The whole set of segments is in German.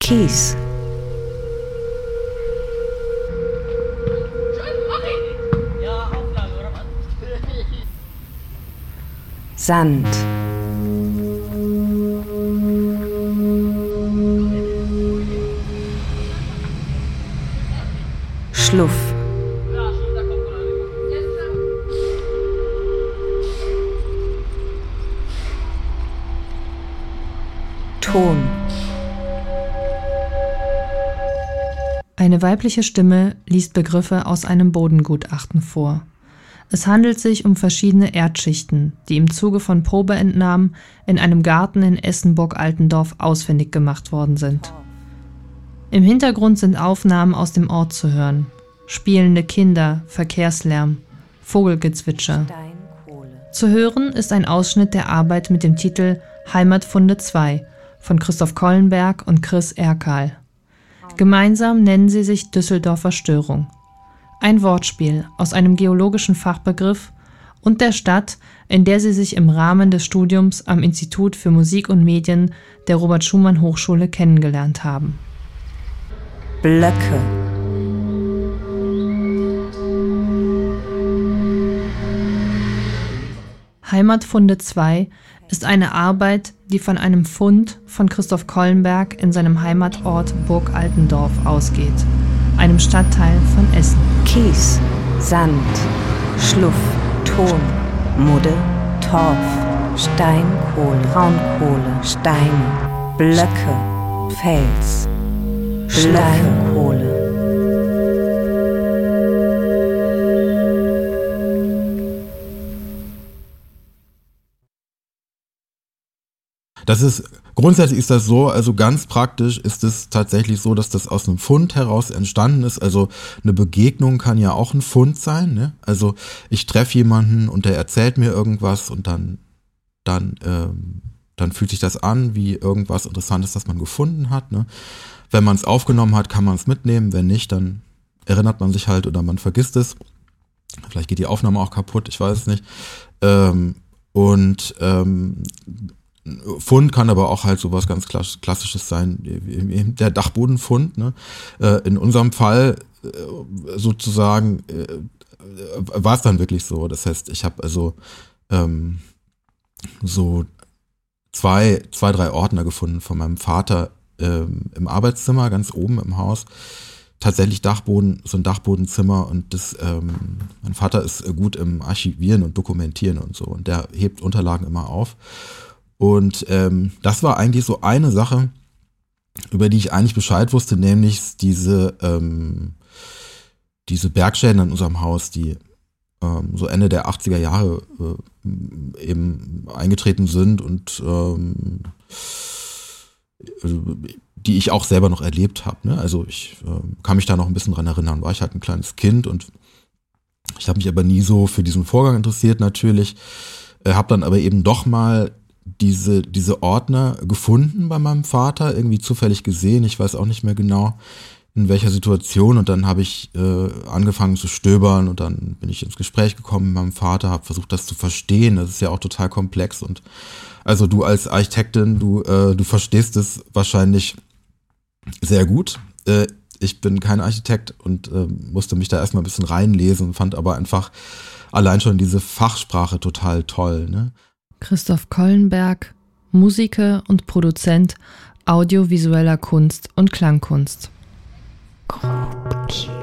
Kies. Sand. Ton. Eine weibliche Stimme liest Begriffe aus einem Bodengutachten vor. Es handelt sich um verschiedene Erdschichten, die im Zuge von Probeentnahmen in einem Garten in Essenburg-Altendorf ausfindig gemacht worden sind. Im Hintergrund sind Aufnahmen aus dem Ort zu hören. Spielende Kinder, Verkehrslärm, Vogelgezwitscher. Zu hören ist ein Ausschnitt der Arbeit mit dem Titel Heimatfunde 2 von Christoph Kollenberg und Chris Erkal. Gemeinsam nennen sie sich Düsseldorfer Störung. Ein Wortspiel aus einem geologischen Fachbegriff und der Stadt, in der sie sich im Rahmen des Studiums am Institut für Musik und Medien der Robert Schumann Hochschule kennengelernt haben. Blöcke. Heimatfunde 2 ist eine Arbeit, die von einem Fund von Christoph Kollenberg in seinem Heimatort Burg Altendorf ausgeht, einem Stadtteil von Essen. Kies, Sand, Schluff, Ton, Mudde, Torf, Steinkohle, Braunkohle, Steine, Blöcke, Fels, Steinkohle. Das ist, grundsätzlich ist das so, also ganz praktisch ist es tatsächlich so, dass das aus einem Fund heraus entstanden ist. Also eine Begegnung kann ja auch ein Fund sein. Ne? Also ich treffe jemanden und der erzählt mir irgendwas und dann, dann, ähm, dann fühlt sich das an wie irgendwas Interessantes, das man gefunden hat. Ne? Wenn man es aufgenommen hat, kann man es mitnehmen. Wenn nicht, dann erinnert man sich halt oder man vergisst es. Vielleicht geht die Aufnahme auch kaputt, ich weiß es nicht. Ähm, und ähm, Fund kann aber auch halt sowas ganz Klassisches sein, der Dachbodenfund. Ne? Äh, in unserem Fall äh, sozusagen äh, war es dann wirklich so. Das heißt, ich habe also ähm, so zwei, zwei, drei Ordner gefunden von meinem Vater ähm, im Arbeitszimmer, ganz oben im Haus. Tatsächlich Dachboden, so ein Dachbodenzimmer und das, ähm, mein Vater ist gut im Archivieren und Dokumentieren und so und der hebt Unterlagen immer auf. Und ähm, das war eigentlich so eine Sache, über die ich eigentlich Bescheid wusste, nämlich diese, ähm, diese Bergschäden an unserem Haus, die ähm, so Ende der 80er Jahre äh, eben eingetreten sind und ähm, die ich auch selber noch erlebt habe. Ne? Also ich äh, kann mich da noch ein bisschen dran erinnern, war ich halt ein kleines Kind und ich habe mich aber nie so für diesen Vorgang interessiert natürlich. Äh, habe dann aber eben doch mal diese, diese Ordner gefunden bei meinem Vater, irgendwie zufällig gesehen, ich weiß auch nicht mehr genau in welcher Situation und dann habe ich äh, angefangen zu stöbern und dann bin ich ins Gespräch gekommen mit meinem Vater, habe versucht das zu verstehen, das ist ja auch total komplex und also du als Architektin, du, äh, du verstehst es wahrscheinlich sehr gut. Äh, ich bin kein Architekt und äh, musste mich da erstmal ein bisschen reinlesen, fand aber einfach allein schon diese Fachsprache total toll. Ne? Christoph Kollenberg, Musiker und Produzent audiovisueller Kunst und Klangkunst.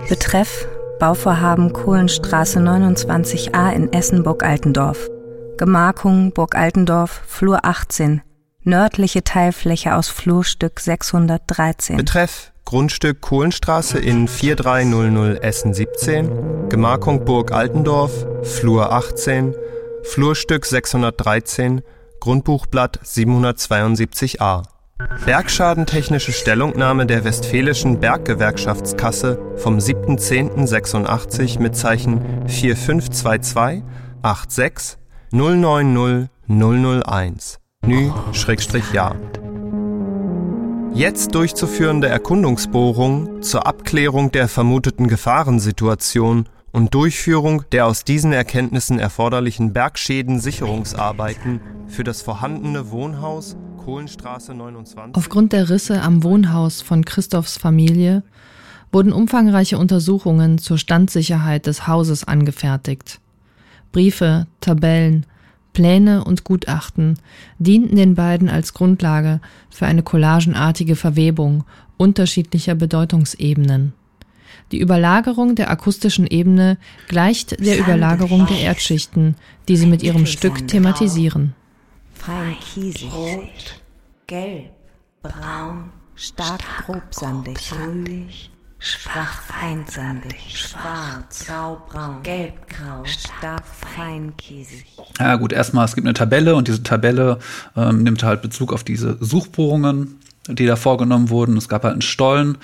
Betreff Bauvorhaben Kohlenstraße 29a in Essen-Burg-Altendorf. Gemarkung Burg Altendorf, Flur 18. Nördliche Teilfläche aus Flurstück 613. Betreff Grundstück Kohlenstraße in 4300 Essen 17. Gemarkung Burg Altendorf, Flur 18. Flurstück 613, Grundbuchblatt 772a. Bergschadentechnische Stellungnahme der Westfälischen Berggewerkschaftskasse vom 7.10.86 mit Zeichen 4522 86 090 001. Nü-Ja. Jetzt durchzuführende Erkundungsbohrung zur Abklärung der vermuteten Gefahrensituation und Durchführung der aus diesen Erkenntnissen erforderlichen Bergschäden-Sicherungsarbeiten für das vorhandene Wohnhaus Kohlenstraße 29. Aufgrund der Risse am Wohnhaus von Christophs Familie wurden umfangreiche Untersuchungen zur Standsicherheit des Hauses angefertigt. Briefe, Tabellen, Pläne und Gutachten dienten den beiden als Grundlage für eine collagenartige Verwebung unterschiedlicher Bedeutungsebenen. Die Überlagerung der akustischen Ebene gleicht der Überlagerung der Erdschichten, die sie mit ihrem Stück thematisieren. Fein kiesig, rot, gelb, braun, stark grobsandig, grünlich, schwach feinsandig, schwarz, graubraun, gelbgrau, stark feinkiesig. Ja gut, erstmal, es gibt eine Tabelle und diese Tabelle ähm, nimmt halt Bezug auf diese Suchbohrungen die da vorgenommen wurden. Es gab halt einen Stollen,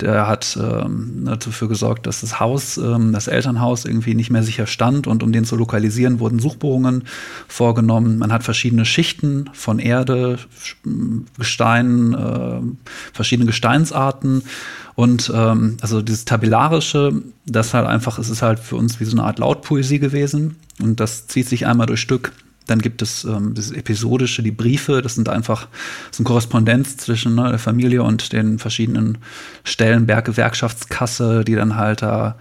der hat ähm, dafür gesorgt, dass das Haus, ähm, das Elternhaus irgendwie nicht mehr sicher stand und um den zu lokalisieren, wurden Suchbohrungen vorgenommen. Man hat verschiedene Schichten von Erde, Gestein, äh, verschiedene Gesteinsarten und ähm, also dieses Tabellarische, das halt einfach, es ist halt für uns wie so eine Art Lautpoesie gewesen und das zieht sich einmal durch Stück dann gibt es ähm, das Episodische, die Briefe, das sind einfach so eine Korrespondenz zwischen ne, der Familie und den verschiedenen Stellen, Berggewerkschaftskasse, die dann halt da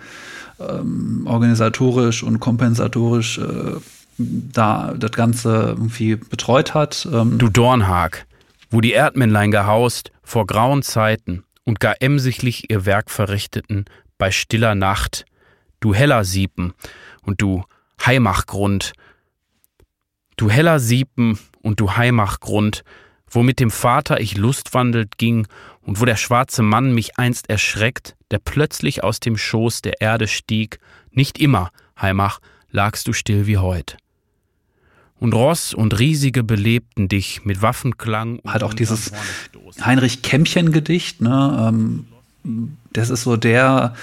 ähm, organisatorisch und kompensatorisch äh, da das Ganze irgendwie betreut hat. Ähm. Du Dornhag, wo die Erdmännlein gehaust, vor grauen Zeiten und gar emsiglich ihr Werk verrichteten, bei stiller Nacht, du heller Siepen und du Heimachgrund, Du heller Siepen und du Heimachgrund, wo mit dem Vater ich lustwandelt ging und wo der schwarze Mann mich einst erschreckt, der plötzlich aus dem Schoß der Erde stieg, nicht immer, Heimach, lagst du still wie heut. Und Ross und Riesige belebten dich mit Waffenklang. Hat auch dieses Heinrich Kämmchen-Gedicht, ne? Ähm, das ist so der,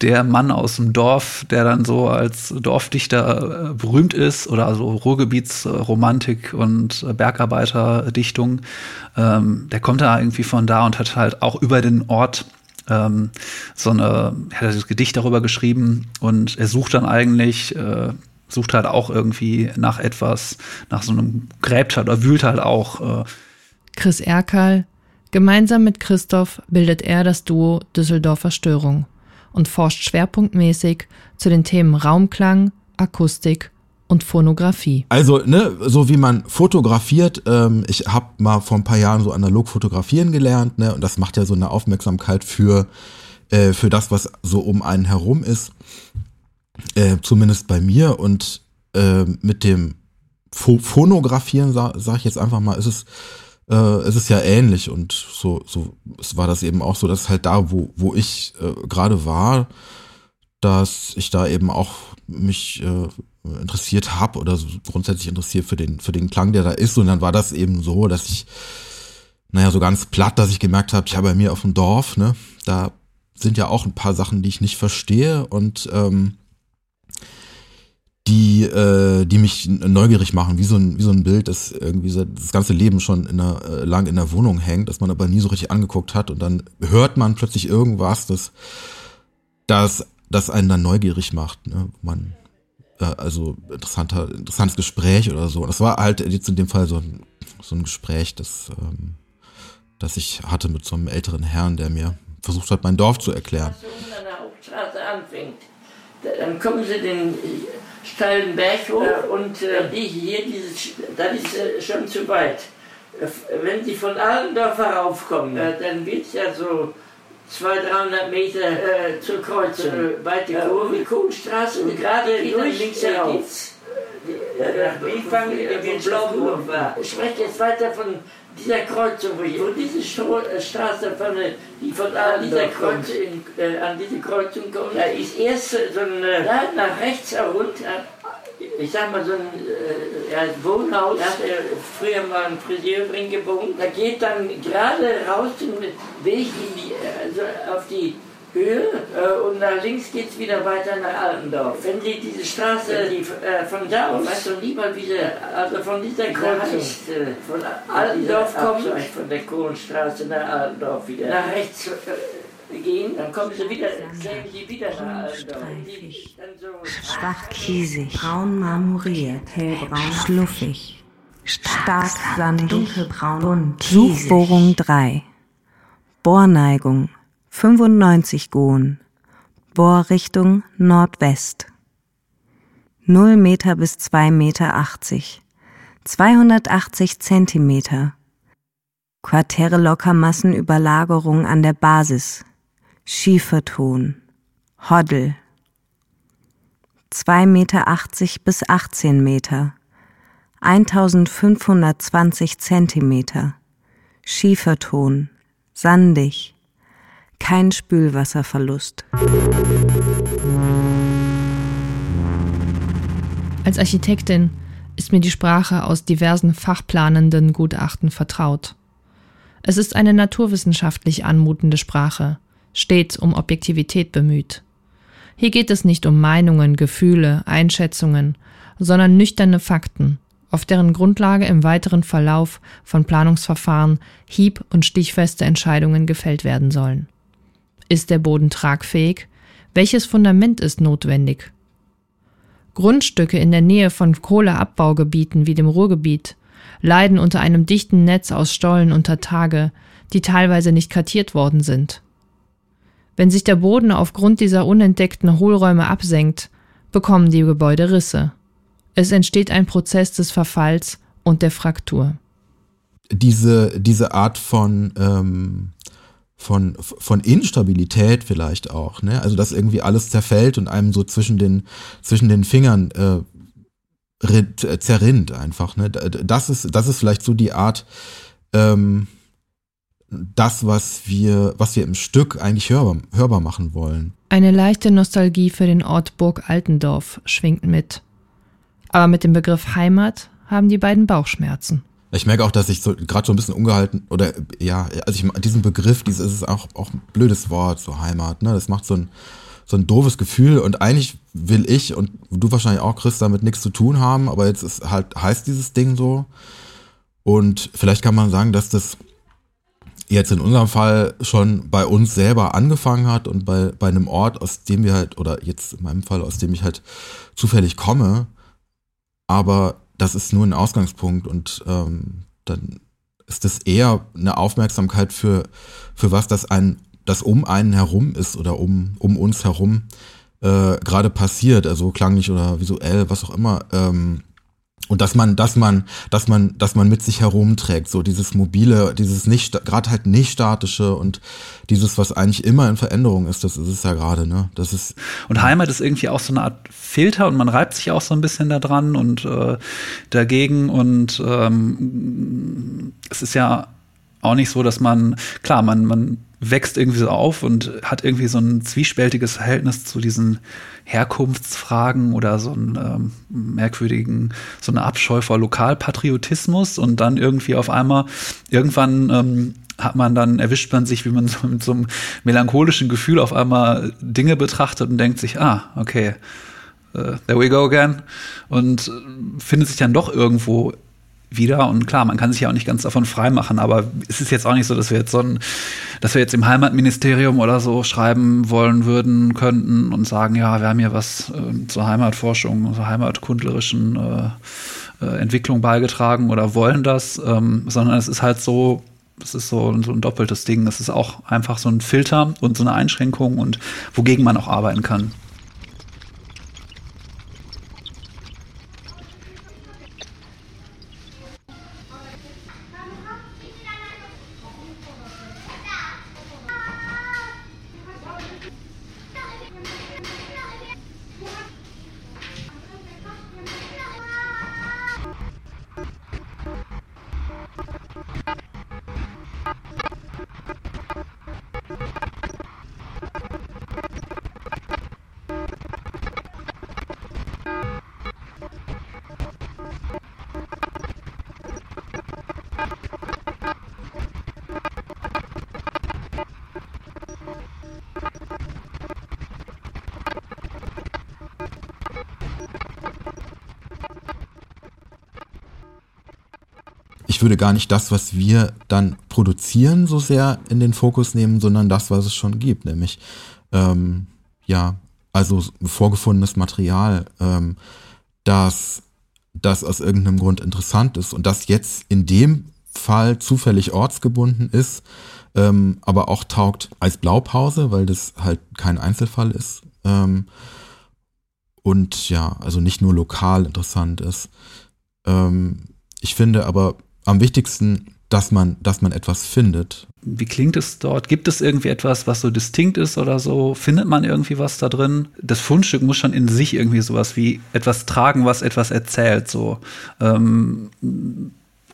der Mann aus dem Dorf, der dann so als Dorfdichter äh, berühmt ist oder also Ruhrgebietsromantik und Bergarbeiterdichtung, ähm, der kommt da irgendwie von da und hat halt auch über den Ort ähm, so eine, er hat das Gedicht darüber geschrieben und er sucht dann eigentlich, äh, sucht halt auch irgendwie nach etwas, nach so einem, gräbt halt oder wühlt halt auch. Äh. Chris Erkal, gemeinsam mit Christoph bildet er das Duo Düsseldorfer Störung und forscht schwerpunktmäßig zu den Themen Raumklang, Akustik und Phonografie. Also, ne, so wie man fotografiert, ähm, ich habe mal vor ein paar Jahren so analog fotografieren gelernt, ne, und das macht ja so eine Aufmerksamkeit für, äh, für das, was so um einen herum ist. Äh, zumindest bei mir und äh, mit dem Phonografieren, sage sag ich jetzt einfach mal, ist es äh, es ist ja ähnlich und so, so es war das eben auch so, dass halt da, wo, wo ich äh, gerade war, dass ich da eben auch mich äh, interessiert habe oder so grundsätzlich interessiert für den, für den Klang, der da ist. Und dann war das eben so, dass ich, naja, so ganz platt, dass ich gemerkt habe, ja, bei mir auf dem Dorf, ne, da sind ja auch ein paar Sachen, die ich nicht verstehe und ähm, die, äh, die mich neugierig machen, wie so ein, wie so ein Bild, das irgendwie das ganze Leben schon in der, äh, lang in der Wohnung hängt, das man aber nie so richtig angeguckt hat und dann hört man plötzlich irgendwas, das, das, das einen dann neugierig macht, ne? Man, äh, also interessanter, interessantes Gespräch oder so. Das war halt jetzt in dem Fall so ein, so ein Gespräch, das, ähm, das ich hatte mit so einem älteren Herrn, der mir versucht hat, mein Dorf zu erklären. Dann kommen sie den steilen Berg hoch ja. und äh, die hier, dieses, das ist äh, schon zu weit. Äh, wenn Sie von Allendorf heraufkommen, äh, dann wird es ja so 200, 300 Meter äh, zur Kreuzung, äh, weite Kurve, Kuhnstraße und gerade durch links herauf. Nach Bifang, wie Blauburg war. Ich spreche jetzt weiter von dieser Kreuzung, wo, wo diese äh, Straße von, die von an dieser Kreuzung, äh, an diese Kreuzung kommt, da ist erst so ein, äh, da nach rechts herunter, ich sag mal so ein äh, Wohnhaus, da hat er früher mal ein Friseur drin gewohnt, da geht dann gerade raus den Weg die, also auf die Höhe äh, und nach links geht es wieder weiter nach Altendorf. Wenn Sie diese Straße, die äh, von da aus, weißt du, lieber wieder, also von dieser Kreuzung, äh, von Altendorf kommt, von der Kohlenstraße nach Altendorf wieder, nach rechts äh, gehen, dann kommen Sie wieder, sehen Sie wieder nach Altendorf. So Schwach kiesig, braun marmoriert, hellbraun, schluffig, stark sandig, dunkelbraun, bunt, Suchbohrung 3, Bohrneigung 95 Gohn. Bohrrichtung Nordwest. 0 Meter bis 2 Meter 80. 280 Zentimeter. Quartäre Lockermassenüberlagerung an der Basis. Schieferton. Hoddel. 2 Meter 80 bis 18 Meter. 1520 Zentimeter. Schieferton. Sandig kein Spülwasserverlust. Als Architektin ist mir die Sprache aus diversen fachplanenden Gutachten vertraut. Es ist eine naturwissenschaftlich anmutende Sprache, stets um Objektivität bemüht. Hier geht es nicht um Meinungen, Gefühle, Einschätzungen, sondern nüchterne Fakten, auf deren Grundlage im weiteren Verlauf von Planungsverfahren hieb- und stichfeste Entscheidungen gefällt werden sollen. Ist der Boden tragfähig? Welches Fundament ist notwendig? Grundstücke in der Nähe von Kohleabbaugebieten wie dem Ruhrgebiet leiden unter einem dichten Netz aus Stollen unter Tage, die teilweise nicht kartiert worden sind. Wenn sich der Boden aufgrund dieser unentdeckten Hohlräume absenkt, bekommen die Gebäude Risse. Es entsteht ein Prozess des Verfalls und der Fraktur. Diese, diese Art von ähm, von, von Instabilität vielleicht auch, ne? Also dass irgendwie alles zerfällt und einem so zwischen den, zwischen den Fingern äh, äh, zerrinnt einfach, ne? Das ist, das ist vielleicht so die Art, ähm, das, was wir, was wir im Stück eigentlich hörbar, hörbar machen wollen. Eine leichte Nostalgie für den Ort Burg Altendorf schwingt mit. Aber mit dem Begriff Heimat haben die beiden Bauchschmerzen. Ich merke auch, dass ich so gerade so ein bisschen ungehalten oder ja, also ich diesen Begriff, dieses ist auch auch ein blödes Wort, so Heimat, ne? Das macht so ein so ein doofes Gefühl und eigentlich will ich und du wahrscheinlich auch, Chris, damit nichts zu tun haben, aber jetzt ist halt heißt dieses Ding so und vielleicht kann man sagen, dass das jetzt in unserem Fall schon bei uns selber angefangen hat und bei bei einem Ort, aus dem wir halt oder jetzt in meinem Fall, aus dem ich halt zufällig komme, aber das ist nur ein Ausgangspunkt und ähm, dann ist es eher eine Aufmerksamkeit für, für was das ein, das um einen herum ist oder um, um uns herum äh, gerade passiert, also klanglich oder visuell, was auch immer. Ähm, und dass man, dass man, dass man, dass man mit sich herumträgt, so dieses mobile, dieses nicht, gerade halt nicht statische und dieses, was eigentlich immer in Veränderung ist, das ist es ja gerade, ne? Das ist. Und Heimat ist irgendwie auch so eine Art Filter und man reibt sich auch so ein bisschen da dran und äh, dagegen und ähm, es ist ja auch nicht so, dass man, klar, man, man wächst irgendwie so auf und hat irgendwie so ein zwiespältiges Verhältnis zu diesen Herkunftsfragen oder so einen ähm, merkwürdigen, so eine Abscheu vor Lokalpatriotismus und dann irgendwie auf einmal irgendwann ähm, hat man dann, erwischt man sich, wie man so mit so einem melancholischen Gefühl auf einmal Dinge betrachtet und denkt sich, ah, okay, uh, there we go again. Und äh, findet sich dann doch irgendwo wieder. Und klar, man kann sich ja auch nicht ganz davon freimachen, aber es ist jetzt auch nicht so, dass wir jetzt so ein, dass wir jetzt im Heimatministerium oder so schreiben wollen würden, könnten und sagen, ja, wir haben hier was äh, zur Heimatforschung, zur heimatkundlerischen äh, äh, Entwicklung beigetragen oder wollen das, ähm, sondern es ist halt so, es ist so, so ein doppeltes Ding. Es ist auch einfach so ein Filter und so eine Einschränkung und wogegen man auch arbeiten kann. Ich würde gar nicht das, was wir dann produzieren, so sehr in den Fokus nehmen, sondern das, was es schon gibt, nämlich ähm, ja, also vorgefundenes Material, ähm, das, das aus irgendeinem Grund interessant ist und das jetzt in dem Fall zufällig ortsgebunden ist, ähm, aber auch taugt als Blaupause, weil das halt kein Einzelfall ist. Ähm, und ja, also nicht nur lokal interessant ist. Ähm, ich finde aber am wichtigsten, dass man, dass man etwas findet. Wie klingt es dort? Gibt es irgendwie etwas, was so distinkt ist oder so? Findet man irgendwie was da drin? Das Fundstück muss schon in sich irgendwie sowas wie etwas tragen, was etwas erzählt, so. Ähm,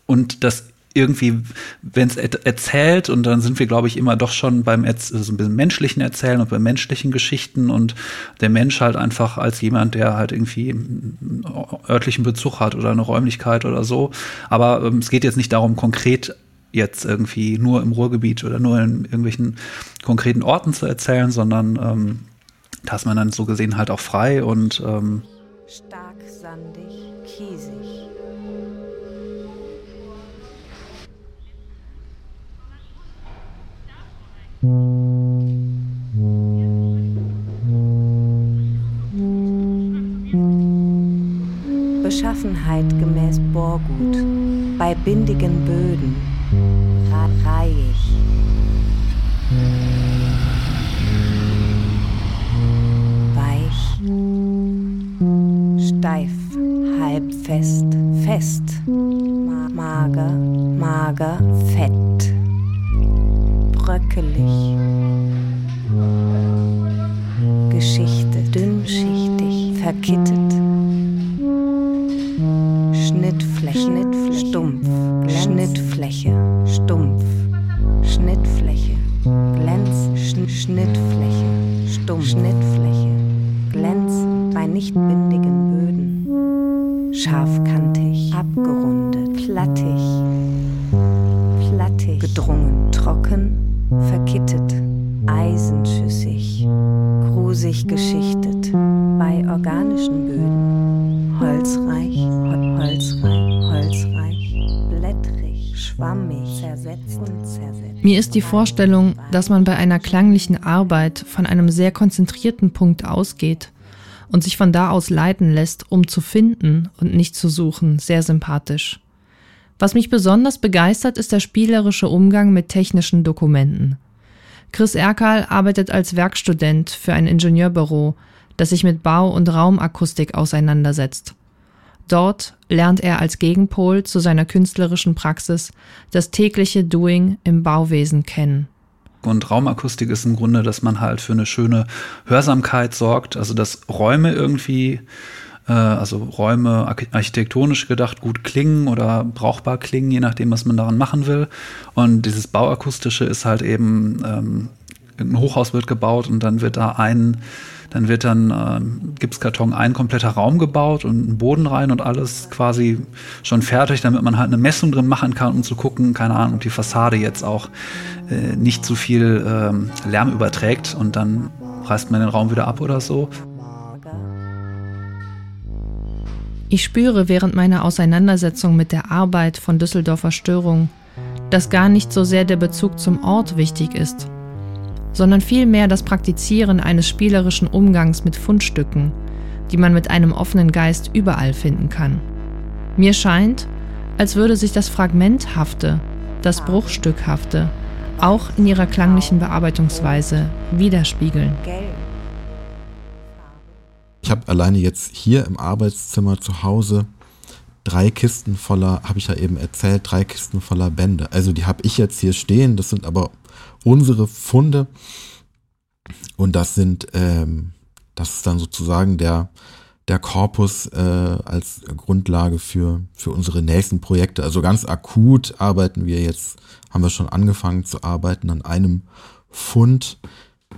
und das irgendwie, wenn es erzählt, und dann sind wir, glaube ich, immer doch schon beim Erz so ein bisschen menschlichen Erzählen und bei menschlichen Geschichten und der Mensch halt einfach als jemand, der halt irgendwie einen örtlichen Bezug hat oder eine Räumlichkeit oder so. Aber ähm, es geht jetzt nicht darum, konkret jetzt irgendwie nur im Ruhrgebiet oder nur in irgendwelchen konkreten Orten zu erzählen, sondern ähm, da ist man dann so gesehen halt auch frei und ähm, stark Beschaffenheit gemäß Bohrgut, bei bindigen Böden, reihig. Weich, steif, halb fest, fest, mager, mager, fett, bröckelig. Schnittfläche, Schnittfläche, stumpf, Schnittfläche, stumpf, Schnittfläche, glänz, Schn Schnittfläche, stumpf, Schnittfläche, glänzend bei nicht bindigen Böden, scharfkantig, Mir ist die Vorstellung, dass man bei einer klanglichen Arbeit von einem sehr konzentrierten Punkt ausgeht und sich von da aus leiten lässt, um zu finden und nicht zu suchen, sehr sympathisch. Was mich besonders begeistert, ist der spielerische Umgang mit technischen Dokumenten. Chris Erkal arbeitet als Werkstudent für ein Ingenieurbüro, das sich mit Bau- und Raumakustik auseinandersetzt. Dort lernt er als Gegenpol zu seiner künstlerischen Praxis das tägliche Doing im Bauwesen kennen. Und Raumakustik ist im Grunde, dass man halt für eine schöne Hörsamkeit sorgt, also dass Räume irgendwie, äh, also Räume architektonisch gedacht gut klingen oder brauchbar klingen, je nachdem, was man daran machen will. Und dieses Bauakustische ist halt eben, ähm, ein Hochhaus wird gebaut und dann wird da ein dann wird dann äh, Gipskarton ein kompletter Raum gebaut und ein Boden rein und alles quasi schon fertig, damit man halt eine Messung drin machen kann, um zu gucken, keine Ahnung, ob die Fassade jetzt auch äh, nicht zu viel ähm, Lärm überträgt und dann reißt man den Raum wieder ab oder so. Ich spüre während meiner Auseinandersetzung mit der Arbeit von Düsseldorfer Störung, dass gar nicht so sehr der Bezug zum Ort wichtig ist, sondern vielmehr das Praktizieren eines spielerischen Umgangs mit Fundstücken, die man mit einem offenen Geist überall finden kann. Mir scheint, als würde sich das Fragmenthafte, das Bruchstückhafte, auch in ihrer klanglichen Bearbeitungsweise widerspiegeln. Ich habe alleine jetzt hier im Arbeitszimmer zu Hause drei Kisten voller, habe ich ja eben erzählt, drei Kisten voller Bände. Also die habe ich jetzt hier stehen, das sind aber unsere Funde. Und das sind, ähm, das ist dann sozusagen der, der Korpus äh, als Grundlage für, für unsere nächsten Projekte. Also ganz akut arbeiten wir jetzt, haben wir schon angefangen zu arbeiten an einem Fund.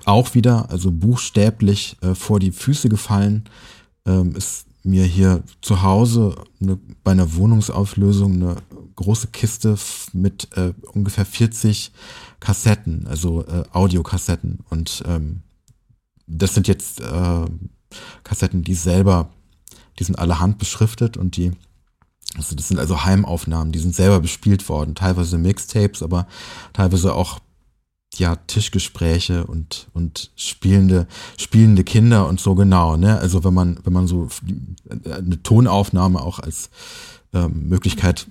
Auch wieder, also buchstäblich äh, vor die Füße gefallen, ähm, ist mir hier zu Hause eine, bei einer Wohnungsauflösung eine große Kiste mit äh, ungefähr 40 Kassetten, also äh, Audiokassetten. Und ähm, das sind jetzt äh, Kassetten, die selber, die sind alle handbeschriftet und die Also das sind also Heimaufnahmen, die sind selber bespielt worden, teilweise Mixtapes, aber teilweise auch ja Tischgespräche und und spielende spielende Kinder und so genau, ne? Also wenn man wenn man so eine Tonaufnahme auch als ähm, Möglichkeit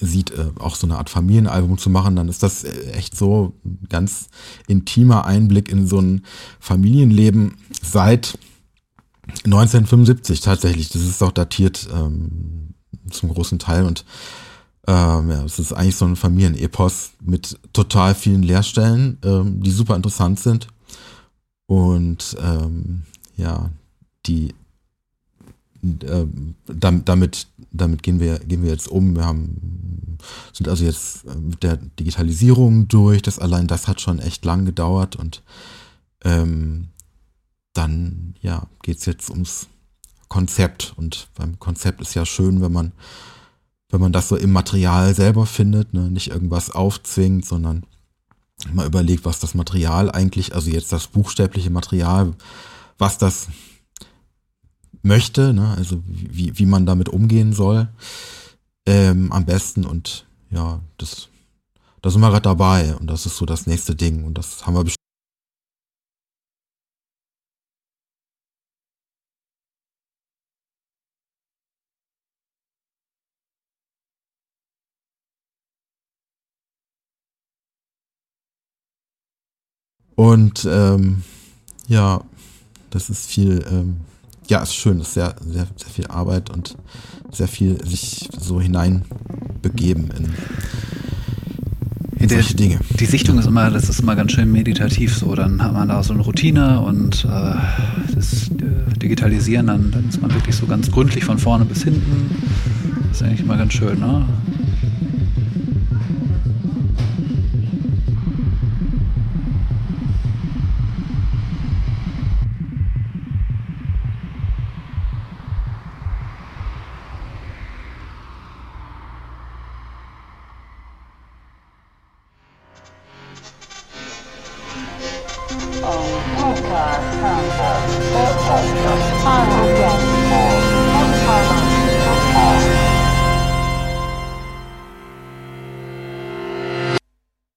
sieht, äh, auch so eine Art Familienalbum zu machen, dann ist das äh, echt so ein ganz intimer Einblick in so ein Familienleben seit 1975 tatsächlich. Das ist auch datiert ähm, zum großen Teil und ähm, ja, es ist eigentlich so ein Familienepos mit total vielen Leerstellen, ähm, die super interessant sind und ähm, ja, die äh, damit, damit gehen wir, gehen wir jetzt um. Wir haben, sind also jetzt äh, mit der Digitalisierung durch. Das allein das hat schon echt lang gedauert und ähm, dann ja geht's jetzt ums Konzept und beim Konzept ist ja schön, wenn man wenn man das so im Material selber findet, ne, nicht irgendwas aufzwingt, sondern mal überlegt, was das Material eigentlich, also jetzt das buchstäbliche Material, was das möchte, ne? also wie, wie man damit umgehen soll, ähm, am besten und ja, das, da sind wir gerade dabei und das ist so das nächste Ding und das haben wir Und ähm, ja, das ist viel ähm, ja, ist schön, ist sehr, sehr, sehr viel Arbeit und sehr viel sich so hineinbegeben in, in solche Dinge. Die Sichtung ist immer, das ist immer ganz schön meditativ so. Dann hat man da so eine Routine und äh, das äh, Digitalisieren, dann, dann ist man wirklich so ganz gründlich von vorne bis hinten. Das ist eigentlich immer ganz schön, ne?